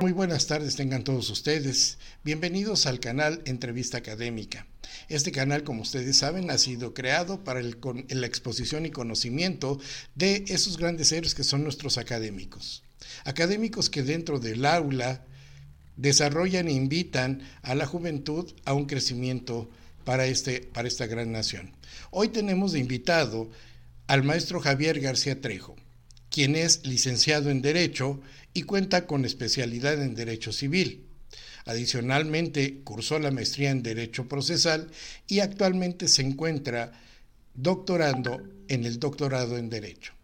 Muy buenas tardes tengan todos ustedes. Bienvenidos al canal Entrevista Académica. Este canal, como ustedes saben, ha sido creado para la exposición y conocimiento de esos grandes héroes que son nuestros académicos. Académicos que dentro del aula desarrollan e invitan a la juventud a un crecimiento para, este, para esta gran nación. Hoy tenemos de invitado al maestro Javier García Trejo, quien es licenciado en Derecho y cuenta con especialidad en Derecho Civil. Adicionalmente, cursó la maestría en Derecho Procesal y actualmente se encuentra doctorando en el doctorado en Derecho.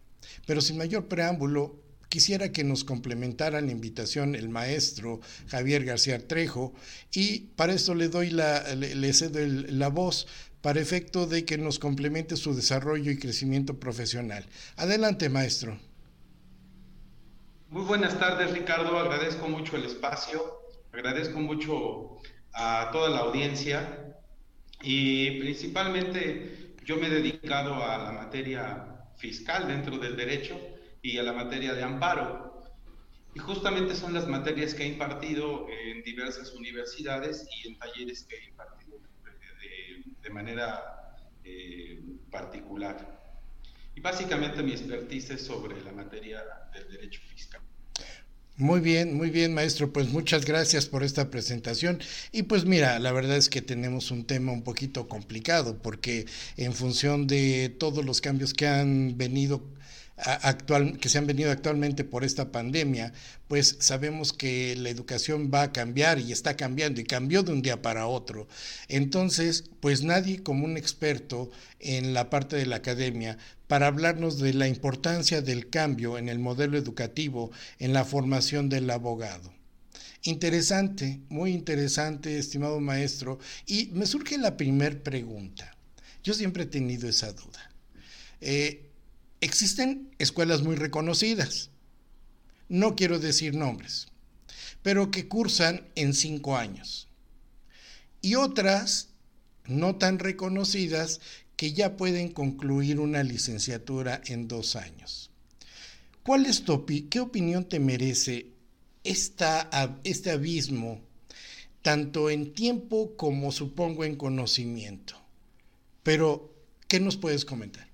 Pero sin mayor preámbulo, quisiera que nos complementara la invitación el maestro Javier García Trejo y para esto le doy la, le, cedo la voz para efecto de que nos complemente su desarrollo y crecimiento profesional. Adelante, maestro. Muy buenas tardes, Ricardo. Agradezco mucho el espacio, agradezco mucho a toda la audiencia y principalmente yo me he dedicado a la materia fiscal dentro del derecho y a la materia de amparo. Y justamente son las materias que he impartido en diversas universidades y en talleres que he impartido de, manera eh, particular. Y básicamente mi expertise es sobre la materia del derecho fiscal. Muy bien, muy bien, maestro. Pues muchas gracias por esta presentación. Y pues mira, la verdad es que tenemos un tema un poquito complicado porque en función de todos los cambios que han venido actual, que se han venido actualmente por esta pandemia, pues sabemos que la educación va a cambiar y está cambiando y cambió de un día para otro. Entonces, pues nadie como un experto en la parte de la academia para hablarnos de la importancia del cambio en el modelo educativo en la formación del abogado. Interesante, muy interesante, estimado maestro. Y me surge la primera pregunta. Yo siempre he tenido esa duda. Eh, Existen escuelas muy reconocidas, no quiero decir nombres, pero que cursan en cinco años. Y otras no tan reconocidas que ya pueden concluir una licenciatura en dos años. ¿Cuál es tu qué opinión te merece esta, este abismo, tanto en tiempo como supongo en conocimiento? Pero, ¿qué nos puedes comentar?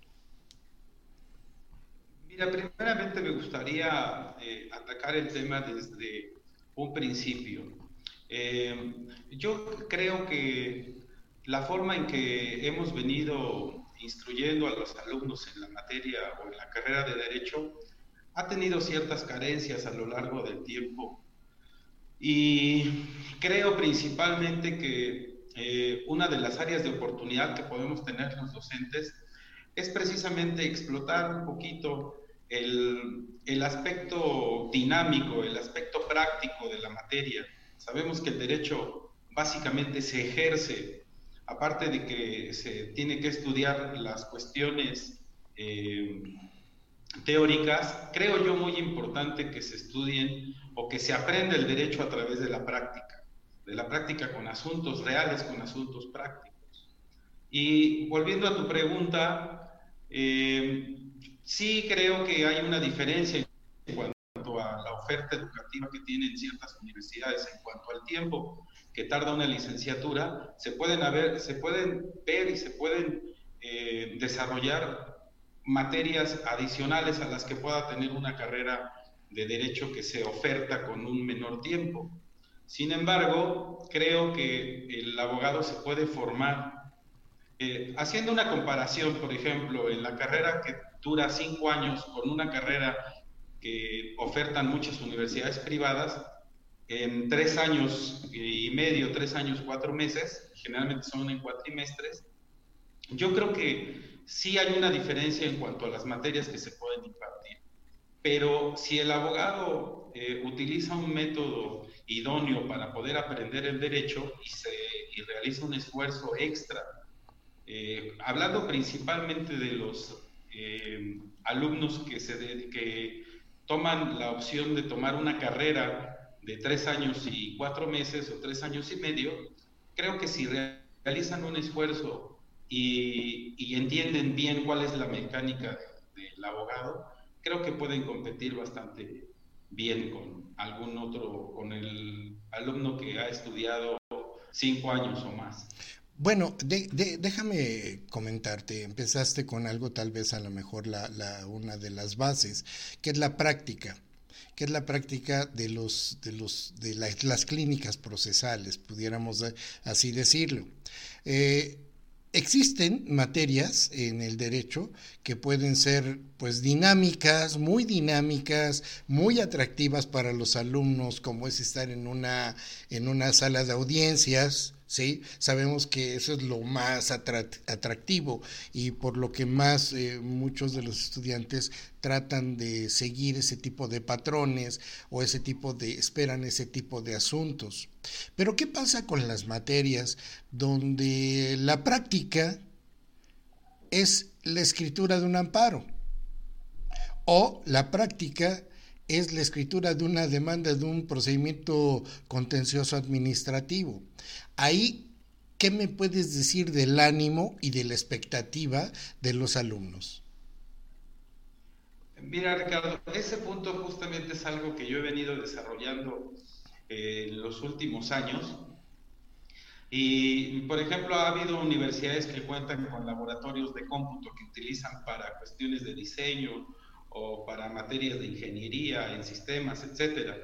Mira, primeramente me gustaría eh, atacar el tema desde un principio. Eh, yo creo que la forma en que hemos venido instruyendo a los alumnos en la materia o en la carrera de derecho ha tenido ciertas carencias a lo largo del tiempo. Y creo principalmente que eh, una de las áreas de oportunidad que podemos tener los docentes es precisamente explotar un poquito el, aspecto dinámico, el aspecto práctico de la materia. Sabemos que el derecho básicamente se ejerce, aparte de que se tiene que estudiar las cuestiones eh, teóricas, creo yo muy importante que se estudien o que se aprenda el derecho a través de la práctica, de la práctica con asuntos reales, con asuntos prácticos. Y volviendo a tu pregunta, eh, Sí creo que hay una diferencia en cuanto a la oferta educativa que tienen ciertas universidades en cuanto al tiempo que tarda una licenciatura, se pueden, haber, se pueden ver y se pueden eh, desarrollar materias adicionales a las que pueda tener una carrera de derecho que se oferta con un menor tiempo. Sin embargo, creo que el abogado se puede formar eh, haciendo una comparación, por ejemplo, en la carrera que dura cinco años con una carrera que ofertan muchas universidades privadas, en tres años y medio, tres años, cuatro meses, generalmente son en cuatrimestres, yo creo que sí hay una diferencia en cuanto a las materias que se pueden impartir. Pero si el abogado eh, utiliza un método idóneo para poder aprender el derecho y, se, y realiza un esfuerzo extra eh, hablando principalmente de los eh, alumnos que, se que toman la opción de tomar una carrera de tres años y cuatro meses o tres años y medio, creo que si realizan un esfuerzo y, entienden bien cuál es la mecánica del abogado, creo que pueden competir bastante, bien con algún otro, con el alumno que ha estudiado cinco años o más. Bueno, déjame comentarte, empezaste con algo tal vez a lo mejor la, la, una de las bases, que es la práctica que es la práctica de los de los de las clínicas procesales, pudiéramos así decirlo. Eh, existen materias en el derecho que pueden ser pues dinámicas, muy dinámicas, muy atractivas para los alumnos, como es estar en una en una sala de audiencias, ¿sí? Sabemos que eso es lo más atractivo y por lo que más eh, muchos de los estudiantes tratan de seguir ese tipo de patrones o ese tipo de, esperan ese tipo de asuntos. Pero ¿qué pasa con las materias donde la práctica es la escritura de un amparo? O la práctica es la escritura de una demanda de un procedimiento contencioso administrativo. Ahí, ¿qué me puedes decir del ánimo y de la expectativa de los alumnos? Mira, Ricardo, ese punto justamente es algo que yo he venido desarrollando eh, en los últimos años. Y, por ejemplo, ha habido universidades que cuentan con laboratorios de cómputo que utilizan para cuestiones de diseño o para materias de ingeniería en sistemas, etcétera.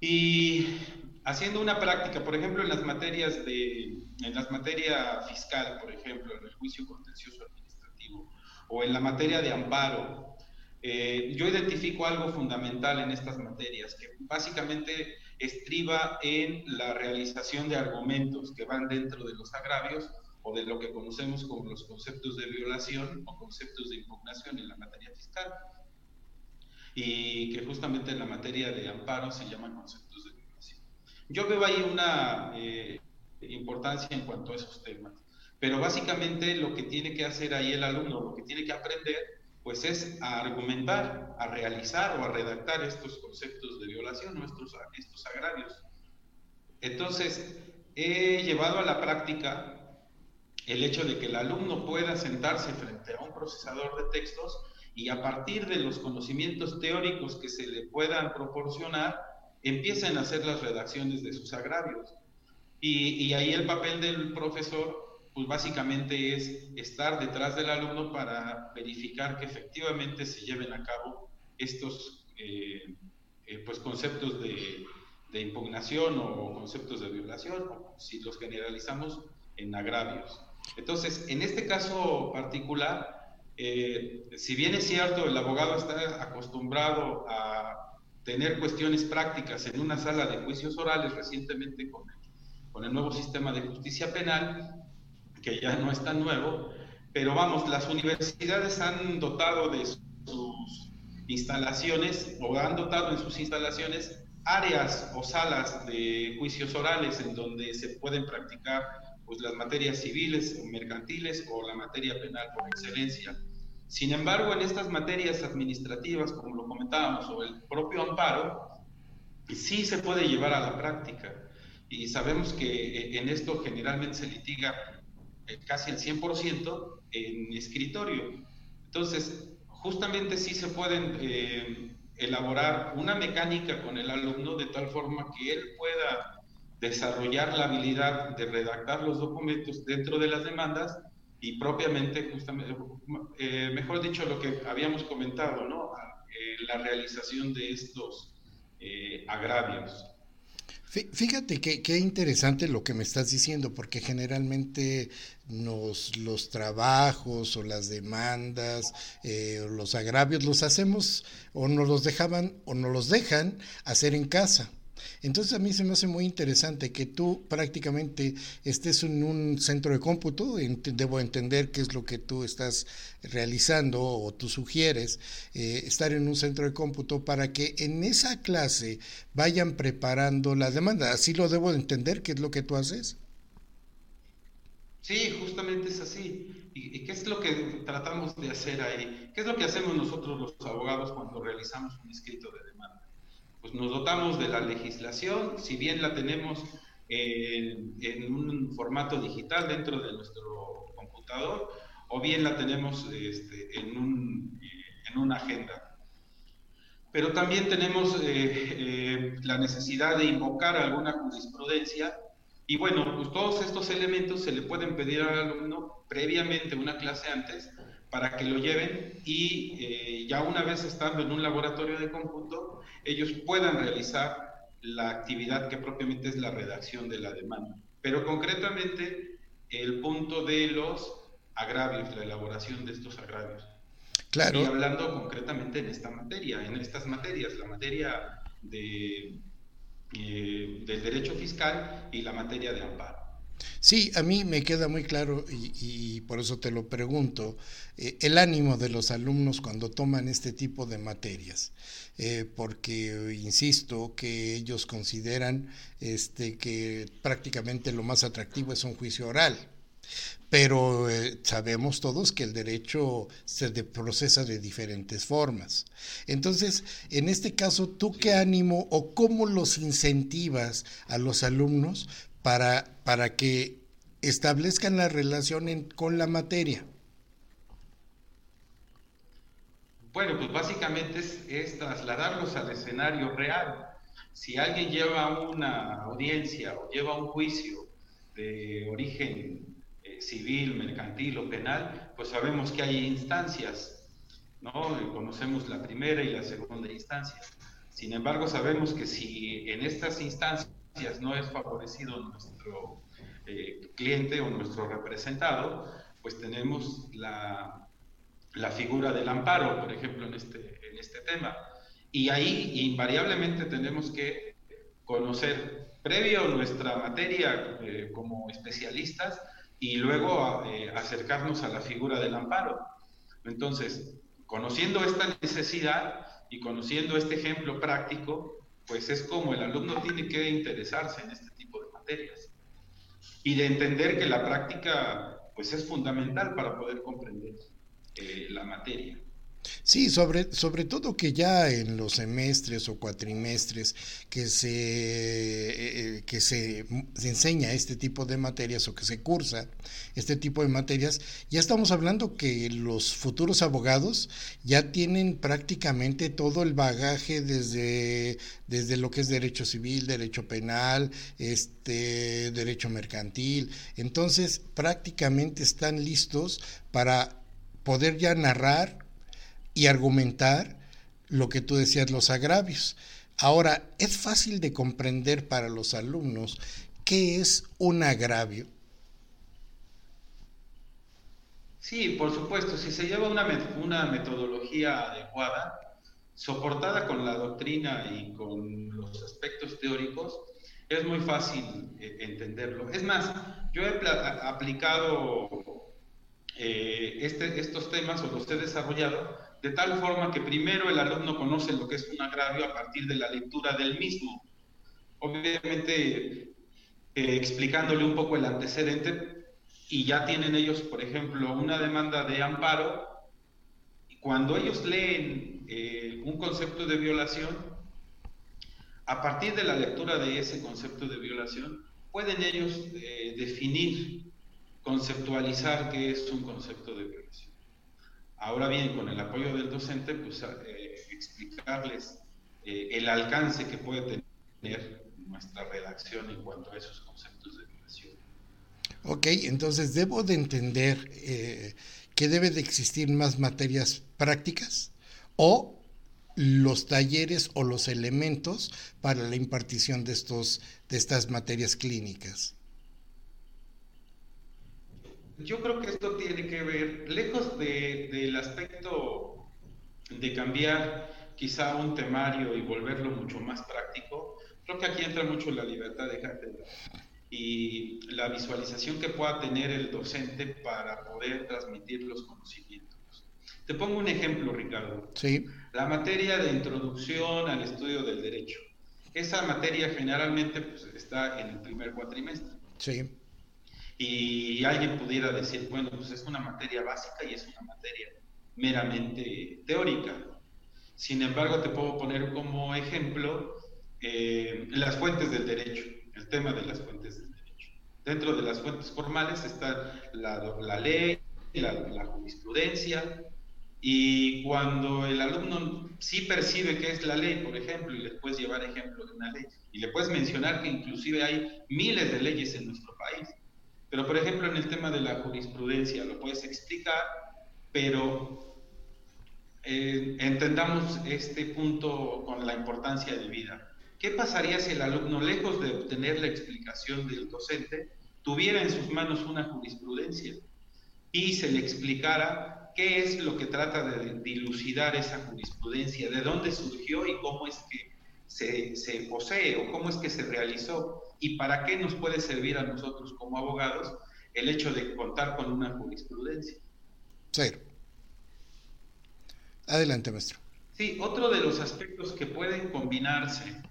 Y haciendo una práctica, por ejemplo, en las materias de, en las materias fiscal, por ejemplo, en el juicio contencioso administrativo, o en la materia de amparo, eh, yo identifico algo fundamental en estas materias, que básicamente estriba en la realización de argumentos que van dentro de los agravios o de lo que conocemos como los conceptos de violación o conceptos de impugnación en la materia fiscal, y que justamente en la materia de amparo se llaman conceptos de violación. Yo veo ahí una eh, importancia en cuanto a esos temas, pero básicamente lo que tiene que hacer ahí el alumno, lo que tiene que aprender, pues es a argumentar, a realizar o a redactar estos conceptos de violación, nuestros, estos agravios. Entonces, he llevado a la práctica el hecho de que el alumno pueda sentarse frente a un procesador de textos y a partir de los conocimientos teóricos que se le puedan proporcionar, empiecen a hacer las redacciones de sus agravios. Y, ahí el papel del profesor, pues básicamente es estar detrás del alumno para verificar que efectivamente se lleven a cabo estos eh, eh, pues conceptos de, de impugnación o conceptos de violación, si los generalizamos en agravios. Entonces, en este caso particular, eh, si bien es cierto, el abogado está acostumbrado a tener cuestiones prácticas en una sala de juicios orales recientemente con el, con el nuevo sistema de justicia penal, que ya no es tan nuevo, pero vamos, las universidades han dotado de sus instalaciones o han dotado en sus instalaciones áreas o salas de juicios orales en donde se pueden practicar pues las materias civiles o mercantiles o la materia penal por excelencia. Sin embargo, en estas materias administrativas, como lo comentábamos, o el propio amparo, sí se puede llevar a la práctica. Y sabemos que eh, en esto generalmente se litiga eh, casi el 100% en escritorio. Entonces, justamente sí se pueden eh, elaborar una mecánica con el alumno de tal forma que él pueda desarrollar la habilidad de redactar los documentos dentro de las demandas y propiamente, justamente, eh, mejor dicho, lo que habíamos comentado, ¿no? Eh, la realización de estos eh, agravios. Fíjate qué interesante lo que me estás diciendo, porque generalmente nos, los trabajos o las demandas o los agravios los hacemos o nos los dejaban o nos los dejan hacer en casa. Entonces a mí se me hace muy interesante que tú prácticamente estés en un centro de cómputo, debo entender qué es lo que tú estás realizando o tú sugieres, eh, estar en un centro de cómputo para que en esa clase vayan preparando la demanda. Así lo debo entender, qué es lo que tú haces. Sí, justamente es así. ¿Y, qué es lo que tratamos de hacer ahí? ¿Qué es lo que hacemos nosotros los abogados cuando realizamos un escrito de demanda? Pues nos dotamos de la legislación, si bien la tenemos en, un formato digital dentro de nuestro computador, o bien la tenemos este, en, un, en una agenda. pero también tenemos la necesidad de invocar alguna jurisprudencia y bueno, pues todos estos elementos se le pueden pedir al alumno previamente, una clase antes, para que lo lleven y eh, ya una vez estando en un laboratorio de cómputo, ellos puedan realizar la actividad que propiamente es la redacción de la demanda. Pero concretamente el punto de los agravios, la elaboración de estos agravios. Claro. Y hablando concretamente en esta materia, en estas materias, la materia de eh, del derecho fiscal y la materia de amparo. Sí, a mí me queda muy claro y, por eso te lo pregunto, eh, el ánimo de los alumnos cuando toman este tipo de materias, eh, porque insisto que ellos consideran este, que prácticamente lo más atractivo es un juicio oral. Pero eh, sabemos todos que el derecho se procesa de diferentes formas. Entonces, en este caso, ¿tú qué ánimo o cómo los incentivas a los alumnos para, para que establezcan la relación con la materia? Bueno, pues básicamente es, trasladarlos al escenario real. Si alguien lleva una audiencia o lleva un juicio de origen civil, mercantil o penal, pues sabemos que hay instancias, ¿no? Conocemos la primera y la segunda instancia. Sin embargo, sabemos que si en estas instancias no es favorecido nuestro eh, cliente o nuestro representado, pues tenemos la, la, figura del amparo, por ejemplo, en este, en este tema. Y ahí invariablemente tenemos que conocer, previo nuestra materia eh, como especialistas, y luego eh, acercarnos a la figura del amparo. Entonces, conociendo esta necesidad y conociendo este ejemplo práctico, pues es como el alumno tiene que interesarse en este tipo de materias y de entender que la práctica pues es fundamental para poder comprender eh, la materia. Sí, sobre, sobre todo que ya en los semestres o cuatrimestres que se, eh, que se, enseña este tipo de materias o que se cursa este tipo de materias, ya estamos hablando que los futuros abogados ya tienen prácticamente todo el bagaje desde, desde lo que es derecho civil, derecho penal, este, derecho mercantil. Entonces, prácticamente están listos para poder ya narrar y argumentar lo que tú decías, los agravios. Ahora, es fácil de comprender para los alumnos qué es un agravio. Sí, por supuesto, si se lleva una, una metodología adecuada, soportada con la doctrina y con los aspectos teóricos, es muy fácil eh, entenderlo. Es más, yo he aplicado eh, este, estos temas o los he desarrollado de tal forma que primero el alumno conoce lo que es un agravio a partir de la lectura del mismo. Obviamente eh, explicándole un poco el antecedente y ya tienen ellos, por ejemplo, una demanda de amparo. Y cuando ellos leen eh, un concepto de violación, a partir de la lectura de ese concepto de violación, pueden ellos eh, definir, conceptualizar qué es un concepto de violación. Ahora bien, con el apoyo del docente, pues eh, explicarles eh, el alcance que puede tener nuestra redacción en cuanto a esos conceptos de violación. Ok, entonces debo de entender eh, que debe de existir más materias prácticas o los talleres o los elementos para la impartición de estos de estas materias clínicas. Yo creo que esto tiene que ver, lejos del aspecto de cambiar quizá un temario y volverlo mucho más práctico, creo que aquí entra mucho la libertad de cátedra y la visualización que pueda tener el docente para poder transmitir los conocimientos. Te pongo un ejemplo, Ricardo. Sí. La materia de introducción al estudio del derecho. Esa materia generalmente pues, está en el primer cuatrimestre. Sí y alguien pudiera decir, bueno, pues es una materia básica y es una materia meramente teórica. Sin embargo, te puedo poner como ejemplo eh, las fuentes del derecho, el tema de las fuentes del derecho. Dentro de las fuentes formales está la, ley, la, jurisprudencia Y cuando el alumno sí percibe que es la ley, por ejemplo, y le puedes llevar ejemplo de una ley, y le puedes mencionar que inclusive hay miles de leyes en nuestro país, pero por ejemplo en el tema de la jurisprudencia lo puedes explicar, pero eh, entendamos este punto con la importancia de vida. ¿Qué pasaría si el alumno, lejos de obtener la explicación del docente, tuviera en sus manos una jurisprudencia y se le explicara qué es lo que trata de dilucidar esa jurisprudencia, de dónde surgió y cómo es que se, posee o cómo es que se realizó y para qué nos puede servir a nosotros como abogados el hecho de contar con una jurisprudencia. Cero. Adelante, maestro. Sí, otro de los aspectos que pueden combinarse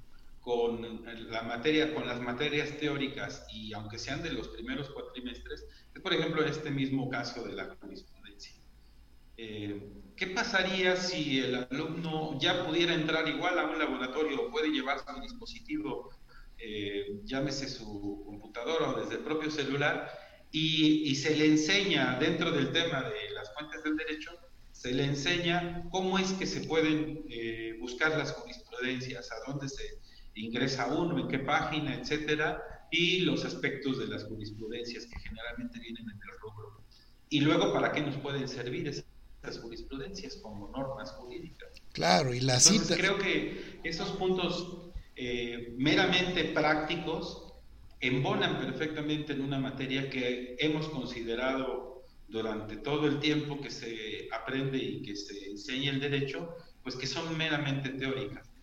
con la materia, con las materias teóricas y aunque sean de los primeros cuatrimestres, es por ejemplo este mismo caso de la jurisprudencia eh, ¿Qué pasaría si el alumno ya pudiera entrar igual a un laboratorio o puede llevar su dispositivo, eh, llámese su computadora o desde el propio celular, y, se le enseña dentro del tema de las fuentes del derecho, se le enseña cómo es que se pueden eh, buscar las jurisprudencias, a dónde se ingresa uno, en qué página, etcétera, y los aspectos de las jurisprudencias que generalmente vienen en el rubro. Y luego, ¿para qué nos pueden servir esas jurisprudencias como normas jurídicas. Claro, y la Entonces, creo que esos puntos eh, meramente prácticos embonan perfectamente en una materia que hemos considerado durante todo el tiempo que se aprende y que se enseña el derecho, pues que son meramente teóricas.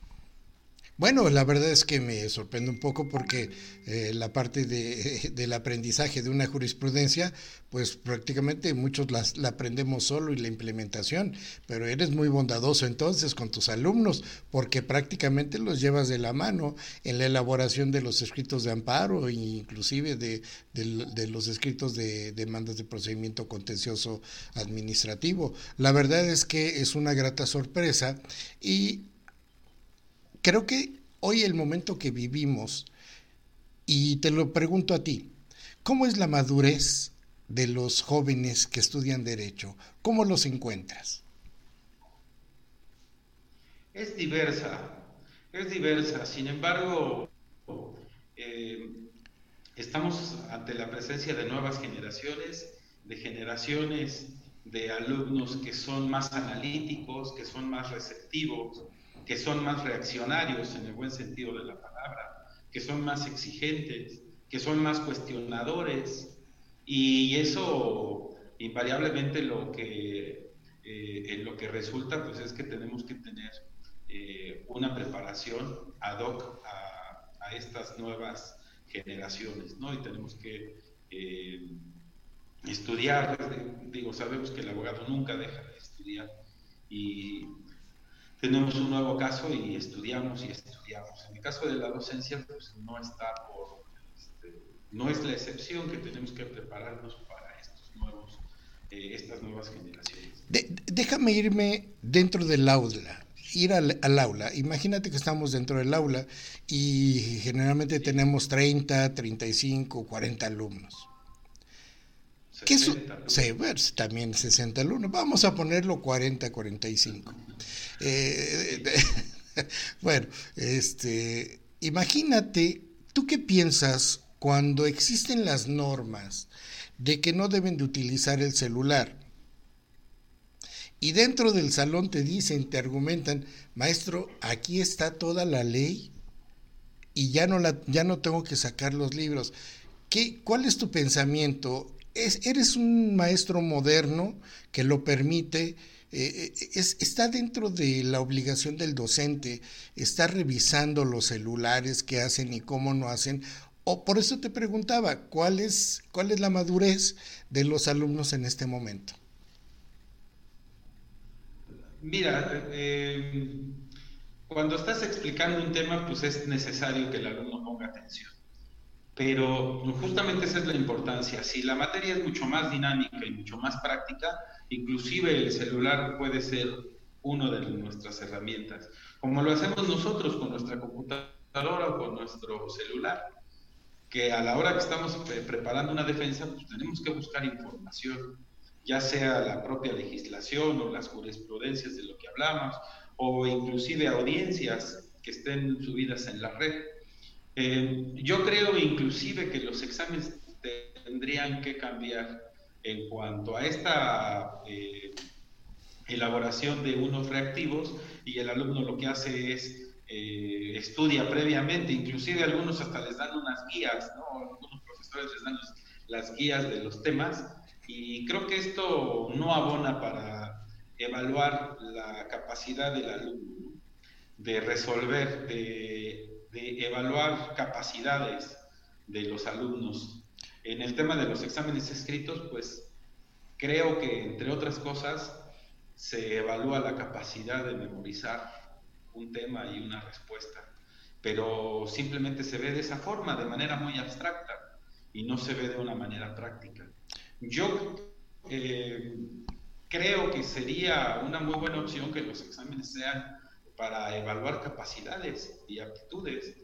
Bueno, la verdad es que me sorprende un poco porque eh, la parte de, del aprendizaje de una jurisprudencia, pues prácticamente muchos las, la aprendemos solo y la implementación, pero eres muy bondadoso entonces con tus alumnos porque prácticamente los llevas de la mano en la elaboración de los escritos de amparo e inclusive de, de los escritos de demandas de procedimiento contencioso administrativo. La verdad es que es una grata sorpresa y creo que hoy el momento que vivimos, y te lo pregunto a ti, ¿cómo es la madurez de los jóvenes que estudian derecho? ¿Cómo los encuentras? Es diversa, es diversa. Sin embargo, eh, estamos ante la presencia de nuevas generaciones, de generaciones de alumnos que son más analíticos, que son más receptivos, que son más reaccionarios en el buen sentido de la palabra, que son más exigentes, que son más cuestionadores y eso invariablemente lo que eh, lo que resulta pues es que tenemos que tener eh, una preparación ad hoc a, estas nuevas generaciones, ¿no? Y tenemos que eh, estudiar, digo, sabemos que el abogado nunca deja de estudiar y tenemos un nuevo caso y estudiamos y estudiamos. En el caso de la docencia, pues no está por, este, no es la excepción que tenemos que prepararnos para estos nuevos, eh, estas nuevas generaciones. déjame irme dentro del aula, ir al, aula. Imagínate que estamos dentro del aula y generalmente tenemos 30, 35, 40 alumnos. ¿Qué es? Sí, bueno, también 60 alumnos. Vamos a ponerlo 40, 45. Eh, bueno, este, imagínate, ¿tú qué piensas cuando existen las normas de que no deben de utilizar el celular? Y dentro del salón te dicen, te argumentan, maestro, aquí está toda la ley y ya no, la, ya no tengo que sacar los libros. ¿Qué, ¿Cuál es tu pensamiento? ¿Es, ¿Eres un maestro moderno que lo permite? Eh, eh, es, está dentro de la obligación del docente estar revisando los celulares que hacen y cómo no hacen. O por eso te preguntaba, ¿cuál es, cuál es la madurez de los alumnos en este momento? Mira, eh, cuando estás explicando un tema, pues es necesario que el alumno ponga atención. Pero justamente esa es la importancia. Si la materia es mucho más dinámica y mucho más práctica, Inclusive el celular puede ser una de nuestras herramientas, como lo hacemos nosotros con nuestra computadora o con nuestro celular, que a la hora que estamos preparando una defensa, pues tenemos que buscar información. ya sea la propia legislación o las jurisprudencias de lo que hablamos, o inclusive audiencias que estén subidas en la red. Eh, yo creo inclusive que los exámenes tendrían que cambiar en cuanto a esta eh, elaboración de unos reactivos y el alumno lo que hace es eh, estudia previamente, inclusive algunos hasta les dan unas guías, ¿no? algunos profesores les dan las guías de los temas y creo que esto no abona para evaluar la capacidad del alumno de resolver, de, de evaluar capacidades de los alumnos. En el tema de los exámenes escritos, pues creo que entre otras cosas se evalúa la capacidad de memorizar un tema y una respuesta, pero simplemente se ve de esa forma, de manera muy abstracta, y no se ve de una manera práctica. Yo eh, creo que sería una muy buena opción que los exámenes sean para evaluar capacidades y aptitudes,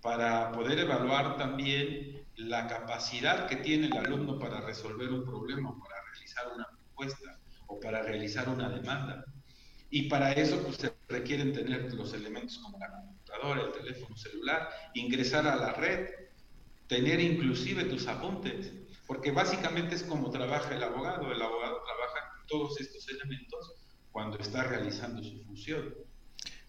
para poder evaluar también la capacidad que tiene el alumno para resolver un problema, para realizar una propuesta o para realizar una demanda. Y para eso pues, se requieren tener los elementos como la computadora, el teléfono celular, ingresar a la red, tener inclusive tus apuntes porque básicamente es como trabaja el abogado. El abogado trabaja con todos estos elementos cuando está realizando su función.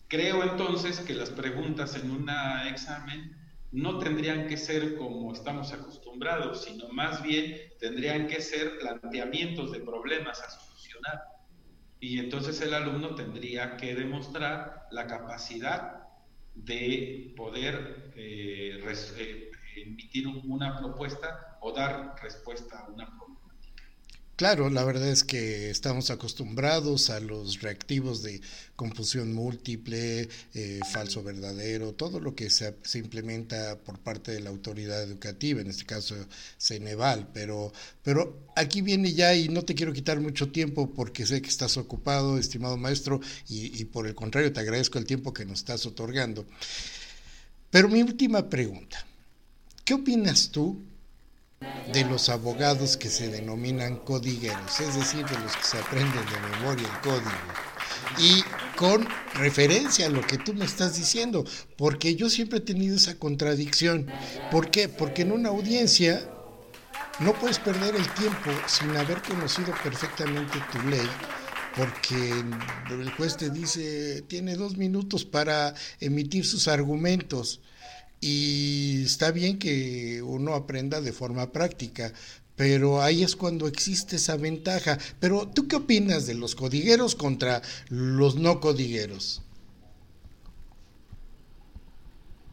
Creo entonces que las preguntas en un examen no tendrían que ser como estamos acostumbrados, sino más bien tendrían que ser planteamientos de problemas a solucionar. Y entonces el alumno tendría que demostrar la capacidad de poder eh, eh, emitir una propuesta o dar respuesta a una problemática. Claro, la verdad es que estamos acostumbrados a los reactivos de confusión múltiple, eh, falso verdadero, todo lo que se, implementa por parte de la autoridad educativa, en este caso Ceneval, pero, pero aquí viene ya y no te quiero quitar mucho tiempo porque sé que estás ocupado, estimado maestro, y, y por el contrario te agradezco el tiempo que nos estás otorgando. Pero mi última pregunta. ¿Qué opinas tú de los abogados que se denominan codigueros, es decir, de los que se aprenden de memoria el código? Y con referencia a lo que tú me estás diciendo, porque yo siempre he tenido esa contradicción. ¿Por qué? Porque en una audiencia no puedes perder el tiempo sin haber conocido perfectamente tu ley porque el juez te dice, tiene dos minutos para emitir sus argumentos y está bien que uno aprenda de forma práctica, pero ahí es cuando existe esa ventaja. Pero ¿tú qué opinas de los codigueros contra los no codigueros?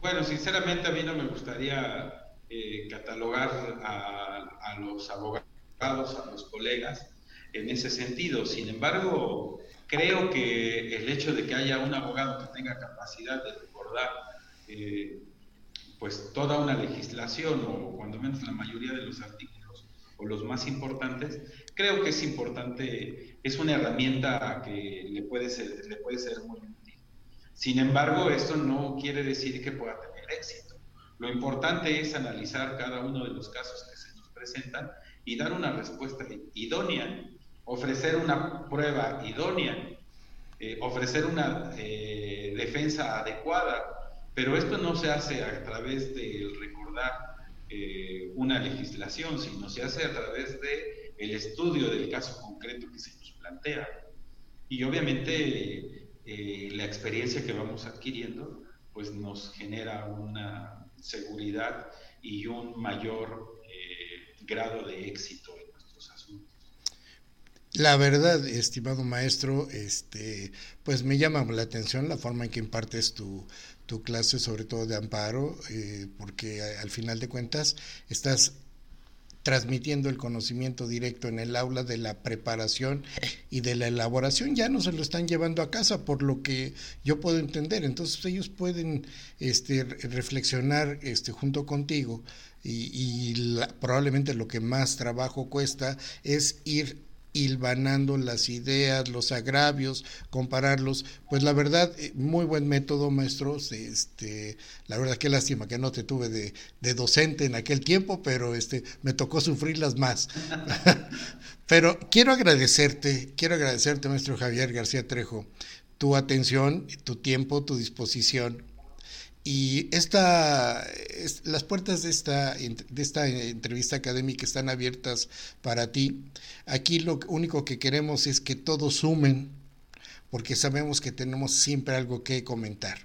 Bueno, sinceramente a mí no me gustaría eh, catalogar a, los abogados, a los colegas en ese sentido. Sin embargo, creo que el hecho de que haya un abogado que tenga capacidad de recordar eh, pues toda una legislación o cuando menos la mayoría de los artículos o los más importantes, creo que es importante, es una herramienta que le puede ser, le puede ser muy útil. Sin embargo, esto no quiere decir que pueda tener éxito. Lo importante es analizar cada uno de los casos que se nos presentan y dar una respuesta idónea, ofrecer una prueba idónea, eh, ofrecer una eh, defensa adecuada pero esto no se hace a través de recordar eh, una legislación, sino se hace a través de el estudio del caso concreto que se nos plantea. Y obviamente eh, la experiencia que vamos adquiriendo pues nos genera una seguridad y un mayor eh, grado de éxito en nuestros asuntos. La verdad, estimado maestro, este, pues me llama la atención la forma en que impartes tu, tu clase, sobre todo de amparo, eh, porque al final de cuentas estás transmitiendo el conocimiento directo en el aula de la preparación y de la elaboración, ya no se lo están llevando a casa, por lo que yo puedo entender. Entonces ellos pueden este, reflexionar este, junto contigo y, probablemente lo que más trabajo cuesta es ir hilvanando las ideas, los agravios, compararlos. Pues la verdad, eh, muy buen método, maestros. Este, la verdad, qué lástima que no te tuve de, de docente en aquel tiempo, pero este, me tocó sufrirlas más. pero quiero agradecerte, quiero agradecerte, maestro Javier García Trejo, tu atención, tu tiempo, tu disposición y esta, las puertas de esta, de esta entrevista académica están abiertas para ti. Aquí lo único que queremos es que todos sumen, porque sabemos que tenemos siempre algo que comentar.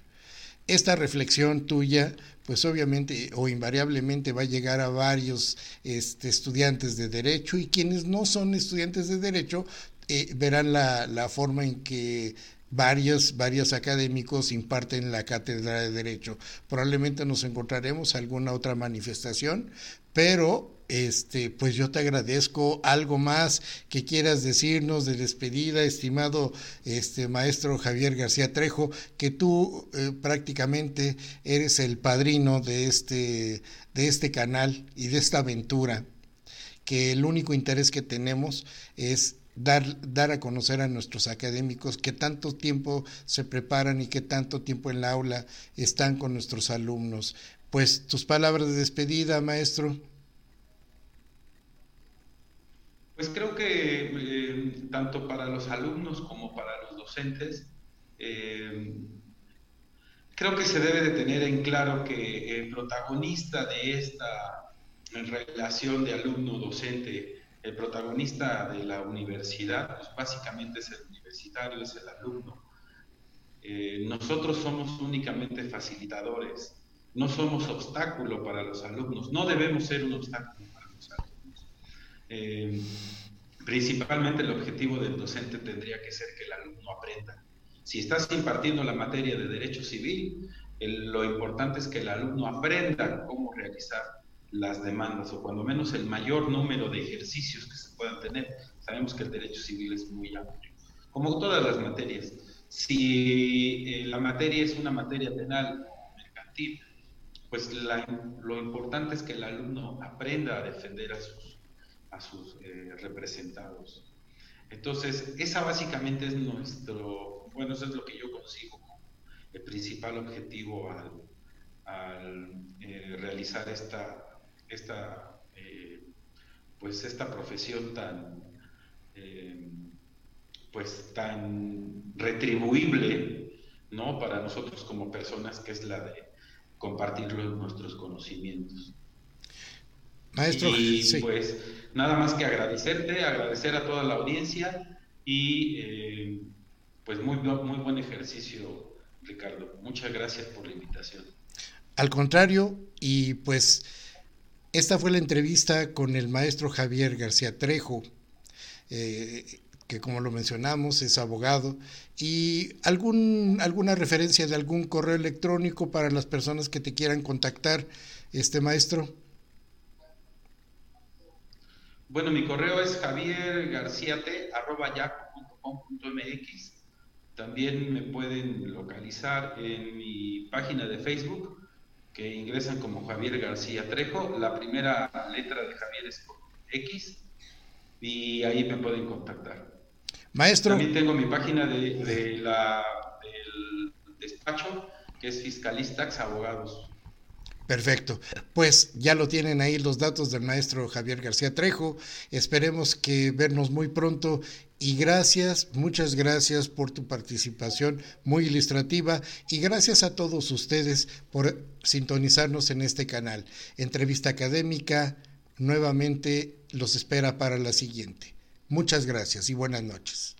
Esta reflexión tuya, pues obviamente o invariablemente va a llegar a varios este, estudiantes de derecho y quienes no son estudiantes de derecho eh, verán la, la forma en que varios, varios académicos imparten la cátedra de Derecho. Probablemente nos encontraremos alguna otra manifestación, pero este, pues yo te agradezco algo más que quieras decirnos de despedida, estimado este maestro Javier García Trejo, que tú eh, prácticamente eres el padrino de este, de este canal y de esta aventura, que el único interés que tenemos es dar, dar a conocer a nuestros académicos que tanto tiempo se preparan y que tanto tiempo en la aula están con nuestros alumnos. Pues tus palabras de despedida, maestro. Pues creo que eh, tanto para los alumnos como para los docentes, eh, creo que se debe de tener en claro que el protagonista de esta relación de alumno-docente el protagonista de la universidad, pues básicamente es el universitario, es el alumno. Eh, nosotros somos únicamente facilitadores, no somos obstáculo para los alumnos, no debemos ser un obstáculo para los alumnos. Eh, principalmente el objetivo del docente tendría que ser que el alumno aprenda. Si estás impartiendo la materia de derecho civil, lo importante es que el alumno aprenda cómo realizar las demandas o cuando menos el mayor número de ejercicios que se puedan tener. Sabemos que el derecho civil es muy amplio, como todas las materias. Si eh, la materia es una materia penal mercantil, pues lo importante es que el alumno aprenda a defender a sus, a sus eh, representados. Entonces, esa básicamente es nuestro, bueno, eso es lo que yo consigo como el principal objetivo al, al eh, realizar esta esta, eh, pues esta profesión tan, eh, pues tan retribuible, ¿no? Para nosotros como personas, que es la de compartir nuestros conocimientos. Maestro, y pues nada más que agradecerte, agradecer a toda la audiencia y eh, pues muy, muy buen ejercicio, Ricardo. Muchas gracias por la invitación. Al contrario, y pues esta fue la entrevista con el maestro Javier García Trejo, eh, que como lo mencionamos es abogado, y algún, alguna referencia de algún correo electrónico para las personas que te quieran contactar, este maestro. Bueno, mi correo es javiergarciate.com.mx. También me pueden localizar en mi página de Facebook, que ingresan como Javier García Trejo. La primera letra de Javier es X y ahí me pueden contactar. Maestro. También tengo mi página de, la, del despacho que es Fiscalistax Abogados. Perfecto. Pues ya lo tienen ahí los datos del maestro Javier García Trejo. Esperemos que vernos muy pronto y gracias, muchas gracias por tu participación muy ilustrativa y gracias a todos ustedes por sintonizarnos en este canal. Entrevista académica nuevamente los espera para la siguiente. Muchas gracias y buenas noches.